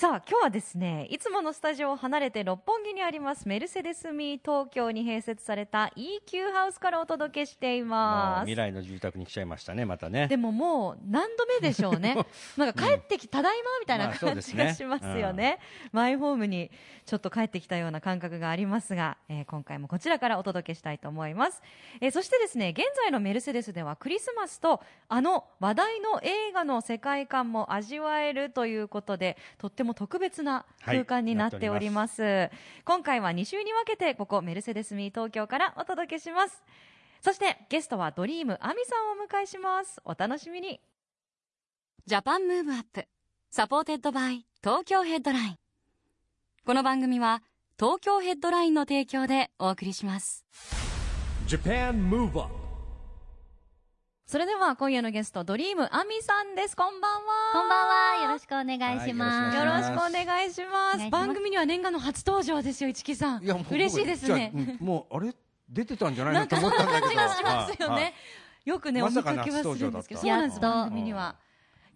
さあ、今日はですね、いつものスタジオを離れて六本木にありますメルセデスミー東京に併設された EQ ハウスからお届けしています未。来の住宅に来ちゃいましたねまたねでももう何度目でしょうね。なんか帰ってき、ただいまみたいな感じがしますよね。マイホームにちょっと帰ってきたような感覚がありますが、えー今回もこちらからお届けしたいと思います。えーそしてですね、現在のメルセデスではクリスマスとあの話題の映画の世界観も味わえるということで、とっても特別な空間になっております。今回は2週に分けてここメルセデスミー東京からお届けします。そしてゲストはドリームアミさんをお迎えします。お楽しみに。 Japan Move Up supported by Tokyo Headline この番組は東京ヘッドラインの提供でお送りします Japan Move Up それでは今夜のゲストドリームアミさんです。こんばんは。こんばんは。よろしくお願いします。よろしくお願いします。番組には念願の初登場ですよ、市木さん。もう嬉しいですね。もうあれ？出てたんじゃないなんかのと思ったんだけど気がしますよはいね。よくね、お見かかけはするんですけど、そうなんです、やっと番組には。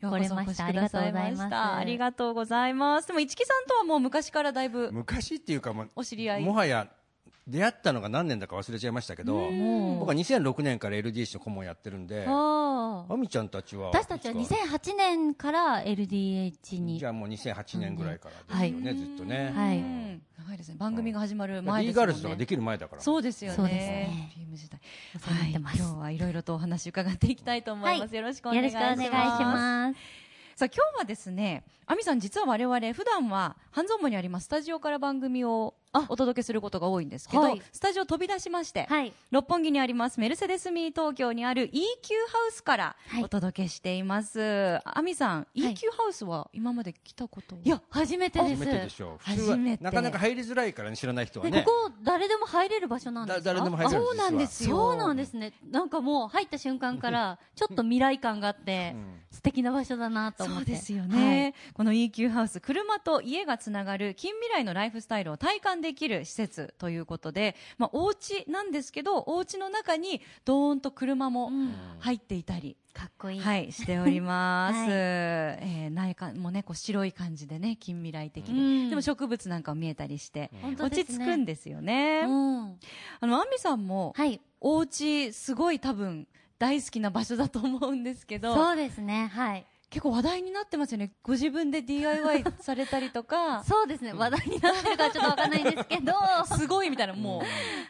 ようこそお越しくださいました。あありりがとうございます。でも、市木さんとはもう昔からだいぶ昔っていうか、まあお知り合い。もはや出会ったのが何年だか忘れちゃいましたけどうん僕は2006年から LDH の顧問やってるんであみちゃんたちは私たちはいつか2008年から LDH にじゃあもう2008年ぐらいからですよね、ずっとね、はいうん長いですね。番組が始まるリー前ですもんね。ガールズとかできる前だからそうですよね。そうですね時代。はい、今日はいろいろとお話伺っていきたいと思います。はいよろしくお願いしよます。ろしくお願いします。さあ今日はですね、亜美さん実は我々普段は半蔵門にありますスタジオから番組をお届けすることが多いんですけど、はい。スタジオ飛び出しまして、はい。六本木にありますメルセデスミー東京にある EQ ハウスからはい。お届けしています。亜美さん、EQ ハウスは今まで来たこと？いや、初めてです。初めてでしょう。初めて。なかなか入りづらいからね知らない人はね。ねここ、誰でも入れる場所なんです誰でも入れるそうなんですよ。そうなんですね。なんかもう入った瞬間から、ちょっと未来感があって、素敵な場所だなと思って。そうですよね、この EQ ハウス車と家がつながる近未来のライフスタイルを体感できる施設ということで、まあ、お家なんですけどお家の中にドーンと車もうん入っていたり、かっこいい。はい、しております、はいえー内観もねこう白い感じでね近未来的で、うんでも植物なんかも見えたりして、本当落ち着くんですよね、うん。あのアンミさんも、はい。お家すごい多分大好きな場所だと思うんですけどそうですね。はい。結構話題になってますよね。ご自分で DIY されたりとか、そうですね。話題になってるかちょっとわかんないんですけど、すごいみたいな、もう、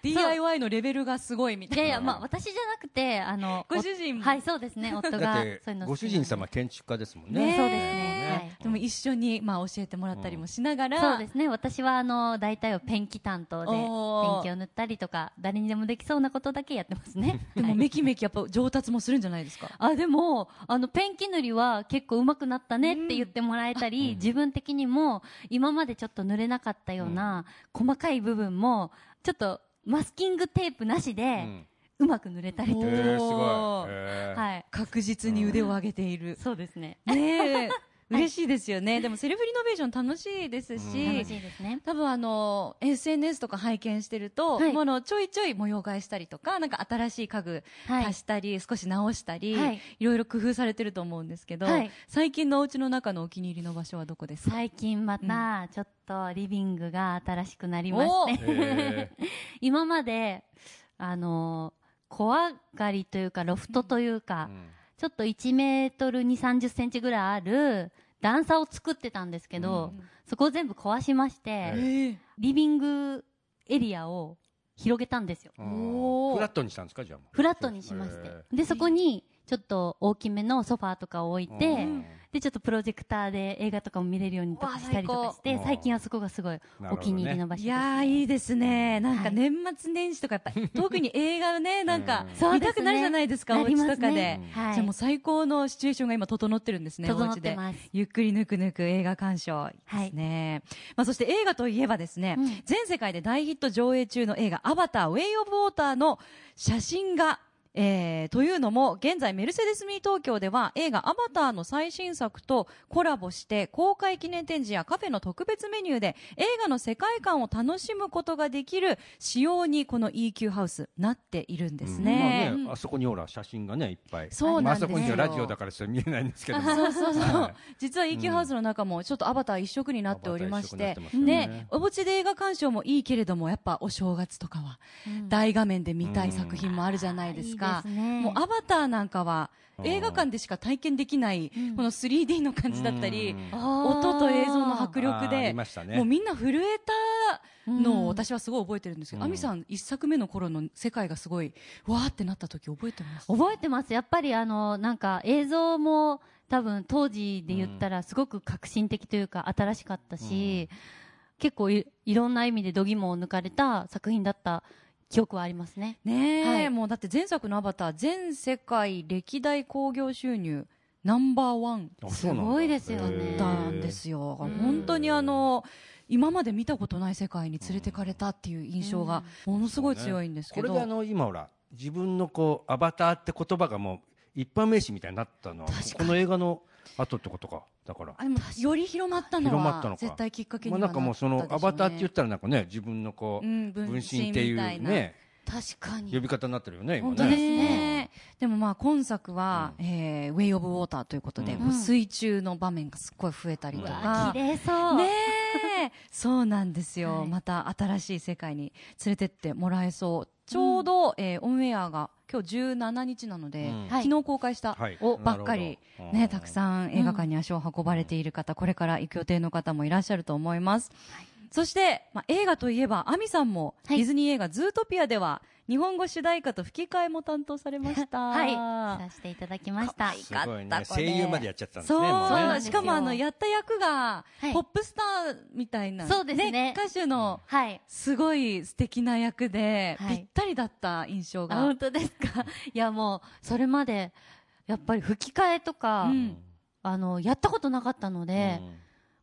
DIY のレベルがすごいみたいな。いやいや、まあ私じゃなくて、あの、ご主人はい、そうですね。夫だがってそういうのご主人様建築家ですもんねねえそうですね。でも一緒に、まあ、教えてもらったりもしながら、はい。そうですね。私は、あの、大体はペンキ担当で、ペンキを塗ったりとか、誰にでもできそうなことだけやってますね。でもはいめきめきやっぱ上達もするんじゃないですか？あ、でも、あの、ペンキ塗りは結構上手くなったねって言ってもらえたり、自分的にも、今までちょっと塗れなかったような、細かい部分も、ちょっと、マスキングテープなしうで、んうまく塗れたりとか。はい。確実に腕を上げている。そうですね。ねえ、嬉しいですよね。でもセルフリノベーション楽しいですし、楽しいですね。多分あの SNS とか拝見してると、はい。ものちょいちょい模様替えしたりとかなんか新しい家具はい。足したり、少し直したり、はい。い、ろいろ工夫されてると思うんですけど、はい。最近のお家の中のお気に入りの場所はどこですか？最近また、ちょっとリビングが新しくなりまして、へ 今まで、あの、小上がりというか、ロフトというか、うんちょっと1メートル2、30センチぐらいある段差を作ってたんですけど、そこを全部壊しまして、ええ。リビングエリアを広げたんですよ。フラットにしたんですかじゃあフラットにしましへて。で、そこにちょっと大きめのソファーとかを置いて、うんで、ちょっとプロジェクターで映画とかも見れるようにとかしたりとかして最、近はそこがすごいお気に入りの場所です。いやーいいですね。なんはい。か年末年始とかやっぱり、特に映画ね、なんか見たくなるじゃないですか、お家とかで。じゃあもう最高のシチュエーションが今整ってるんですね、お家で。ゆっくりぬくぬく映画鑑賞ですね。まあそして映画といえばですね、うん。全世界で大ヒット上映中の映画アバターウェイオブウォーターの写真がえーというのも、現在メルセデスミー東京では映画アバターの最新作とコラボして公開記念展示やカフェの特別メニューで映画の世界観を楽しむことができる仕様にこの EQ ハウスなっているんですね。まあねあそこにほら写真がねいっぱい。そうなんです。よまああそこにはラジオだからそれ見えないんですけども。そうそうそう。はい。実は EQ ハウスの中もちょっとアバター一色になっておりましててね。ね、お家で映画鑑賞もいいけれども、やっぱお正月とかはうん。大画面で見たい作品もあるじゃないですか。いいですね。もうアバターなんかはうん映画館でしか体験できないうん。この 3D の感じだったり、うん。音と映像の迫力でもうみんな震えたのをうん。私はすごい覚えてるんですけど、うん。亜美さん一作目の頃の世界がすごいわーってなった時覚えてます？覚えてます。やっぱりあの、なんか映像も多分当時で言ったらすごく革新的というか新しかったし、結構いいろんな意味で度肝を抜かれた作品だった記憶はありますね。ねえ、はい。もうだって前作のアバター全世界歴代興行収入ナンバーワン。すごいですよね。だんですよ、うん本当にあの今まで見たことない世界に連れてかれたっていう印象がものすごい強いんですけど、これであの今ほら自分のこうアバターって言葉がもう一般名詞みたいになったのはこの映画の後ってことかだから。あでもより広まったの広まったのか。は絶対きっかけにまあはなったでしょう、なんかもうね、そのアバターって言ったらなんかね自分のこううん、分分身身っていうみたいな。ね確かに。呼び方になってるよね今本当ですね。ね。でもまあ今作は、えーウェイオブウォーターということで、うん。水中の場面がすっごい増えたりとか。綺麗そう。ねえ、そうなんですよ、はい。また新しい世界に連れてってもらえそう。ちょうど、えーオンエアが今日17日なので、うん。はい。昨日公開した、はい。おばっかり、ね、たくんさん映画館に足を運ばれている方、これから行く予定の方もいらっしゃると思います。そして、まあ、映画といえば、アミさんも、はいディズニー映画ズートピアでは、日本語主題歌と吹き替えも担当されました。はい。させていただきました。すごいね声優までやっちゃったんですそうねもうねしかもあの、やった役が、はいポップスターみたいな、そうですね歌手の、はい。すごい素敵な役で、はいぴったりだった印象あ、が。本当ですか？いやもう、それまで、やっぱり吹き替えとか、うんあの、やったことなかったので、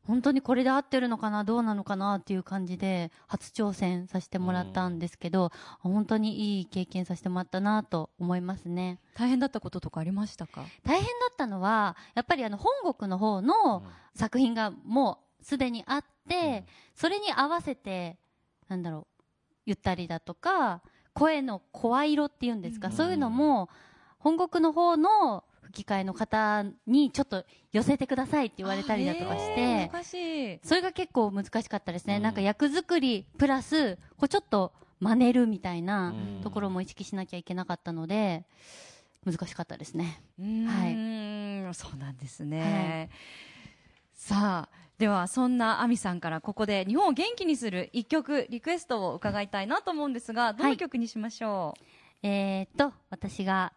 本当にこれで合ってるのかな、どうなのかなっていう感じで、初挑戦させてもらったんですけど、本当にいい経験させてもらったなと思いますね。大変だったこととかありましたか？大変だったのは、やっぱりあの、本国の方の作品がもうすでにあって、それに合わせて、なんだろう、言ったりだとか、声の声色っていうんですか、うん。そういうのも、本国の方の吹き替えの方にちょっと寄せてくださいって言われたりだとかして、難しい。それが結構難しかったですね。うんなんか役作りプラス、こうちょっと真似るみたいなうんところも意識しなきゃいけなかったので、難しかったですね。うーんそうなんですね。さあ、ではそんなアミさんからここで日本を元気にする一曲リクエストを伺いたいなと思うんですが、どの曲にしましょえー、っと、私が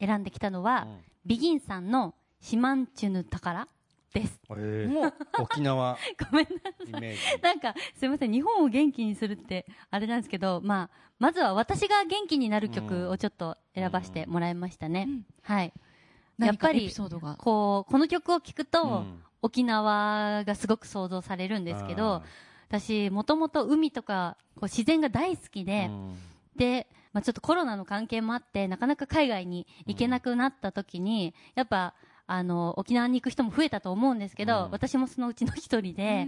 選んできたのは、うんビギンさんのシマンチュヌ宝です。えーもう沖縄 ごめんなイメージなんか、すいません、日本を元気にするって、あれなんですけど、まあ、まずは私が元気になる曲をちょっと選ばせてもらいましたね。うんはい。う。やっぱり。こう、この曲を聴くと、うん沖縄がすごく想像されるんですけど、私、もともと海とか、こう自然が大好きで、うんで、まあ、ちょっとコロナの関係もあって、なかなか海外に行けなくなった時に、やっぱ、あの、沖縄に行く人も増えたと思うんですけど、うん。私もそのうちの一人で、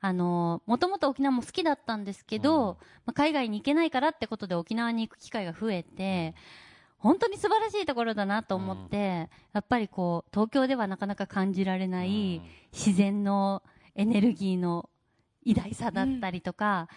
あの、もともと沖縄も好きだったんですけど、うん。まあ、海外に行けないからってことで沖縄に行く機会が増えて、本当に素晴らしいところだなと思って、やっぱりこう、東京ではなかなか感じられない自然のエネルギーの偉大さだったりとか、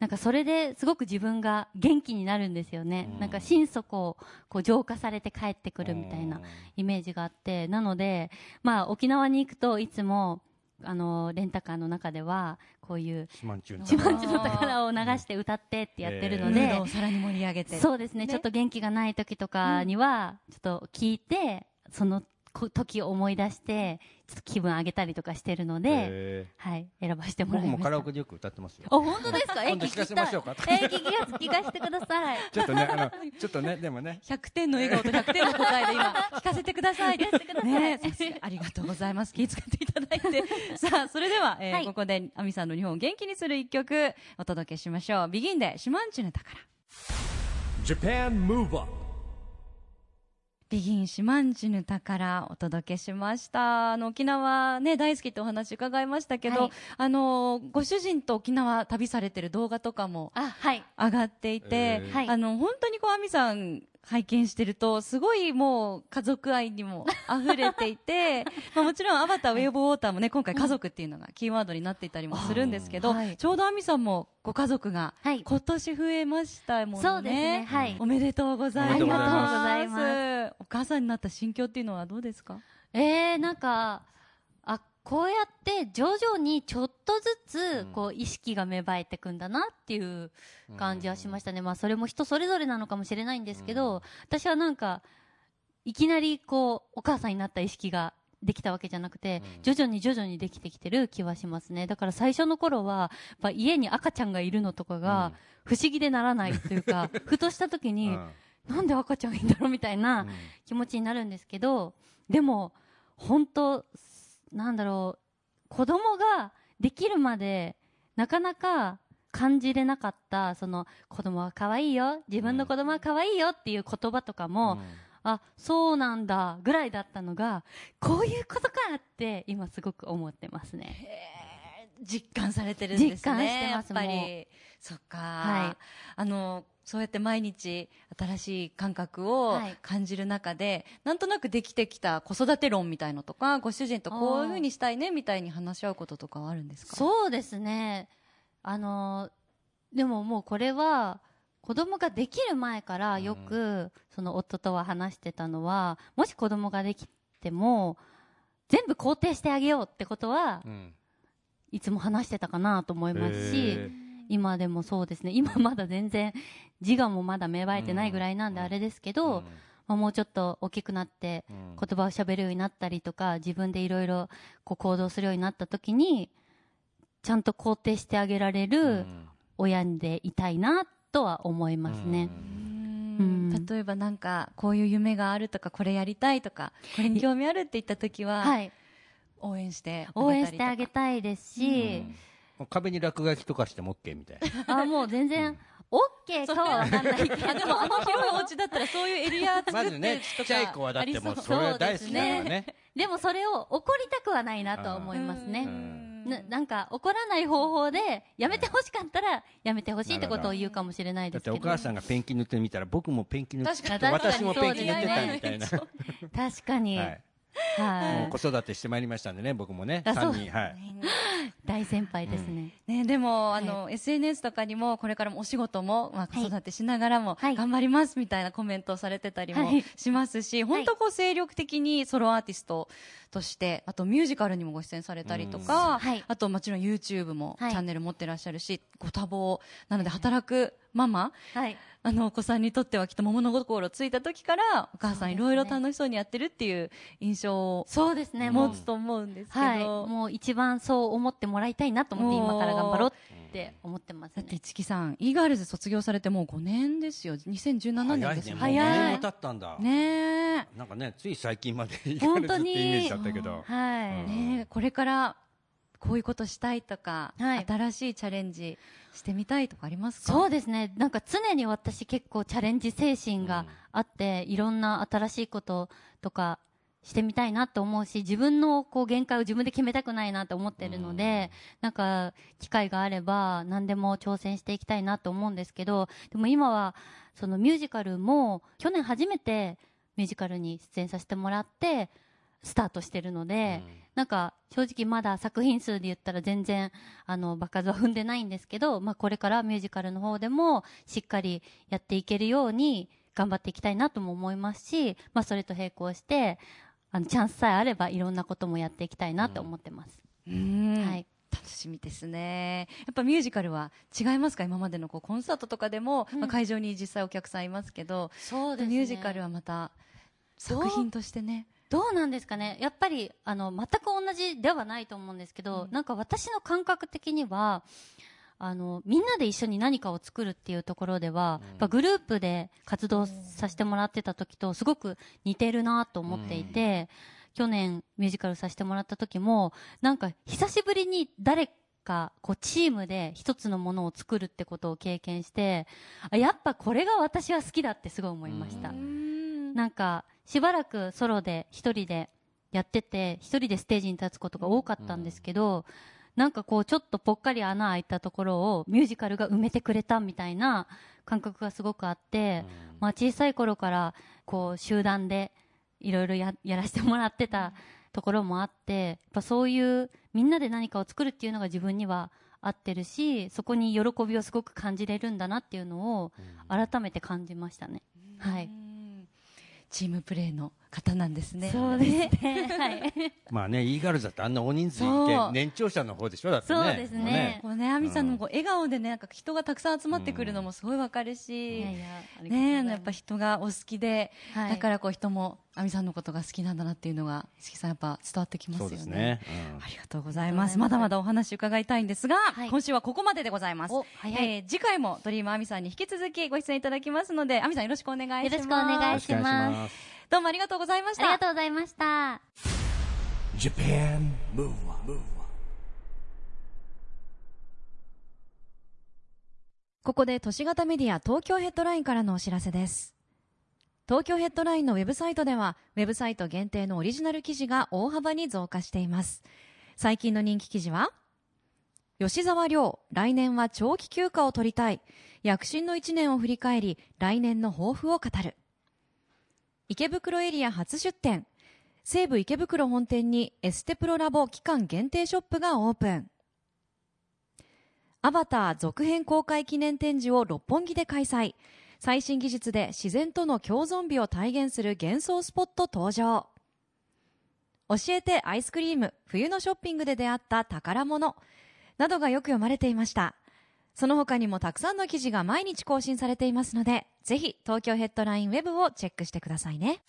なんかそれですごく自分が元気になるんですよね。うん。なんか心底をこう浄化されて帰ってくるみたいなイメージがあって、なので、まあ沖縄に行くといつもあのレンタカーの中ではこういう四万十の「自慢地の宝」を流して歌ってってやってるので、ムーさらに盛り上げて。そうですね。ねちょっと元気がない時とかにはちょっと聞いてそのこ時を思い出してちょっと気分上げたりとかしてるので、へはい選ばせてーもらいました。僕もカラオケでよく歌ってますよ。あ本当ですか？え今度聞かせましょうか。聞きたいえ聞きが聞かせてください。ちょっとねあのちょっとねでもね。100点の笑顔と100点の答えで今聞かせてください。聞かせてください。ねありがとうございます。気遣っていただいて。さあそれでは、えーはい。ここで亜美さんの日本を元気にする一曲お届けしましょう。ビギンで「シマンチュネ宝」Japan Move Up ビギンシマンチュヌ宝お届けしました。あの沖縄ね大好きってお話伺いましたけど、はい。あのご主人と沖縄旅されてる動画とかも上がっていて、えー。はい。あの本当にこう亜美さん拝見してるとすごいもう家族愛にも溢れていて まあもちろんアバターウェイオブウォーターもね今回家族っていうのがキーワードになっていたりもするんですけど、あはい。ちょうど亜美さんもご家族がはい。今年増えましたもんね。そうですね。はい。おめでとうございます。ありがとうございます。お母さんになった心境っていうのはどうですか？えー、なんかあこうやって徐々にちょっとずつうん。こう意識が芽生えてくんだなっていう感じはしましたね、まあそれも人それぞれなのかもしれないんですけど、うん。私はなんかいきなりこうお母さんになった意識ができたわけじゃなくて、うん。徐々に徐々にできてきてる気はしますね。だから最初の頃はやっぱ家に赤ちゃんがいるのとかが不思議でならないというか、ふとした時に、うん。なんで赤ちゃんいいんだろうみたいな、うん。気持ちになるんですけどでも本当なんだろう子供ができるまでなかなか感じれなかったその子供は可愛いよ自分の子供は可愛いよっていう言葉とかも、あそうなんだぐらいだったのがこういうことかって今すごく思ってますね。実感されてるんですね。実感してますやっぱり。そっか。はいあの、そうやって毎日新しい感覚をはい。感じる中で、なんとなくできてきた子育て論みたいのとか、ご主人とこういうふうにしたいねみたいに話し合うこととかはあるんですか？そうですね。あのでももうこれは子供ができる前からよく、その夫とは話してたのはもし子供ができても全部肯定してあげようってことはうん。いつも話してたかなと思いますし、へ今でもそうですね。今まだ全然自我もまだ芽生えてないぐらいなんでうん。あれですけど、まあ、もうちょっと大きくなってうん。言葉を喋るようになったりとか自分でいろいろこう行動するようになった時にちゃんと肯定してあげられうるん。親でいたいなとは思いますね。うん。うん。例えばなんかこういう夢があるとかこれやりたいとかこれに興味あるって言った時は、はい、応援して応援してあげいたいですし、もう壁に落書きとかしても OK みたいな。あもう全然 OK かは分かんないけど。でもあの広いお家だったらそういうエリア作ってまずねちっちゃい子はだってもうそれは大好きだからね。でもそれを怒りたくはないなとは思いますね。うん。ななんか怒らない方法でやめてほしかったらやめてほしいってことを言うかもしれないだってですけど。お母さんがペンキ塗ってみたら僕もペンキ塗って私もペンキ塗ってたみたいな。確かに、もう子育てしてまいりましたんでね僕もねあそう。3人はい。大先輩ですね、ね、でも、はい。あの SNS とかにもこれからもお仕事も、まあ、はい。子育てしながらもはい。頑張りますみたいなコメントをされてたりもはい。しますし、本当こう精力的にソロアーティストとしてあとミュージカルにもご出演されたりとか、あともちろん YouTube もチはい。ャンネル持ってらっしゃるし、ご多忙なので働くママはい。あのお子さんにとってはきっと物心ついた時からお母さんいろいろ楽しそうにやってるっていう印象をそうですね。もう持つと思うんですけど、はいもう一番そう思ってもらいたいなと思って今から頑張ろうって思ってますだってねチキさん、イーガールズ卒業されてもう5年ですよ。2017年ですよ。ね。早いね。もう早い。5年も経ったんだ。ねえ。なんかねつい最近までイ本当に。ガールズってイメージだったけど。はい、うんねえ。これからこういうことしたいとか、はい。新しいチャレンジしてみたいとかありますか？そうですね。なんか常に私結構チャレンジ精神があって、いろんな新しいこととかしてみたいなと思うし自分のこう限界を自分で決めたくないなと思ってるので、なんか機会があれば何でも挑戦していきたいなと思うんですけどでも今はそのミュージカルも去年初めてミュージカルに出演させてもらってスタートしてるので、なんか正直まだ作品数で言ったら全然あの場数は踏んでないんですけど、まあ、これからミュージカルの方でもしっかりやっていけるように頑張っていきたいなとも思いますし、まあ、それと並行してあのチャンスさえあればいろんなこともやっていきたいなと思ってます。ううん。はい。楽しみですね。やっぱミュージカルは違いますか？今までのこうコンサートとかでも、うん。まあ、会場に実際お客さんいますけど、そうですね。ミュージカルはまた作品としてねどうなんですかね？やっぱりあの全く同じではないと思うんですけど、うん。なんか私の感覚的にはあのみんなで一緒に何かを作るっていうところでは、やっぱグループで活動させてもらってた時とすごく似てるなと思っていて、去年ミュージカルさせてもらった時もなんか久しぶりに誰かこうチームで一つのものを作るってことを経験してあやっぱこれが私は好きだってすごい思いました。なんかしばらくソロで一人でやってて一人でステージに立つことが多かったんですけど、なんかこうちょっとぽっかり穴開いたところをミュージカルが埋めてくれたみたいな感覚がすごくあって、まあ、小さい頃からこう集団でいろいろややらせてもらってたところもあってやっぱそういうみんなで何かを作るっていうのが自分には合ってるしそこに喜びをすごく感じれるんだなっていうのを改めて感じましたね。はい。うんチームプレーの方なんですねそうですね。はい。まあね、イーガールズだってあんな大人数いて、年長者の方でしょ？だってね。そうですねこうね、亜美さんのこう笑顔でね、なんか人がたくさん集まってくるのもすごいわかるし、ね、やっぱ人がお好きで、はいだからこう人も亜美さんのことが好きなんだなっていうのが、石木さんやっぱ伝わってきますよね。そうですね。うんありがとうございます。まだまだお話伺いたいんですが、はい今週はここまででございます。お早いえー次回もドリーム亜美さんに引き続きご出演いただきますので、亜美さんよろしくお願いします。よろしくお願いしますどうもありがとうございました。ありがとうございました。Japan Move Up, ここで都市型メディア東京ヘッドラインからのお知らせです。東京ヘッドラインのウェブサイトでは、ウェブサイト限定のオリジナル記事が大幅に増加しています。最近の人気記事は、吉沢亮、来年は長期休暇を取りたい。躍進の1年を振り返り、来年の抱負を語る。池袋エリア初出店。西武池袋本店にエステプロラボ期間限定ショップがオープン。アバター続編公開記念展示を六本木で開催。最新技術で自然との共存美を体現する幻想スポット登場。教えてアイスクリーム、冬のショッピングで出会った宝物などがよく読まれていました。その他にもたくさんの記事が毎日更新されていますので、ぜひ東京ヘッドラインウェブをチェックしてくださいね。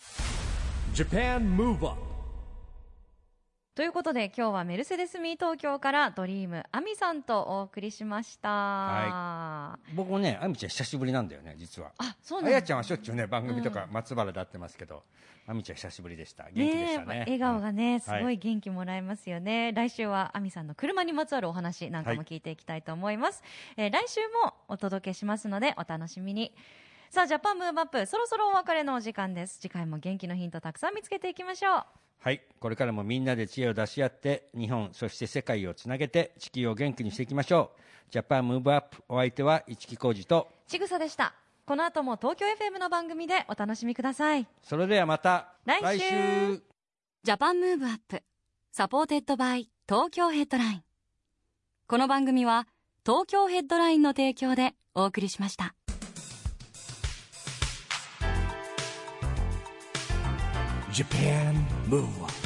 ということで今日はメルセデスミー東京からドリームアミさんとお送りしました。は僕もね、あみちゃん久しぶりなんだよね、実は。あ、そうなんだあやちゃんはしょっちゅうね、番組とか松原で会ってますけど、あみちゃん久しぶりでした。元気でしたね。笑顔がね、すはいごい元気もらえますよね。来週はアミさんの車にまつわるお話なんかも聞いていきたいと思います。えー来週もお届けしますのでお楽しみに。さあ、ジャパンムーブアップ、そろそろお別れのお時間です。次回も元気のヒントたくさん見つけていきましょう。はい。これからもみんなで知恵を出し合って、日本、そして世界をつなげて、地球を元気にしていきましょう。ジャパンムーブアップ、お相手は市木浩二と、ちぐさでした。この後も東京 FM の番組でお楽しみください。それではまた、来週 Japan Move Up supported by Tokyo Headline この番組は東京ヘッドラインの提供でお送りしました Japan move.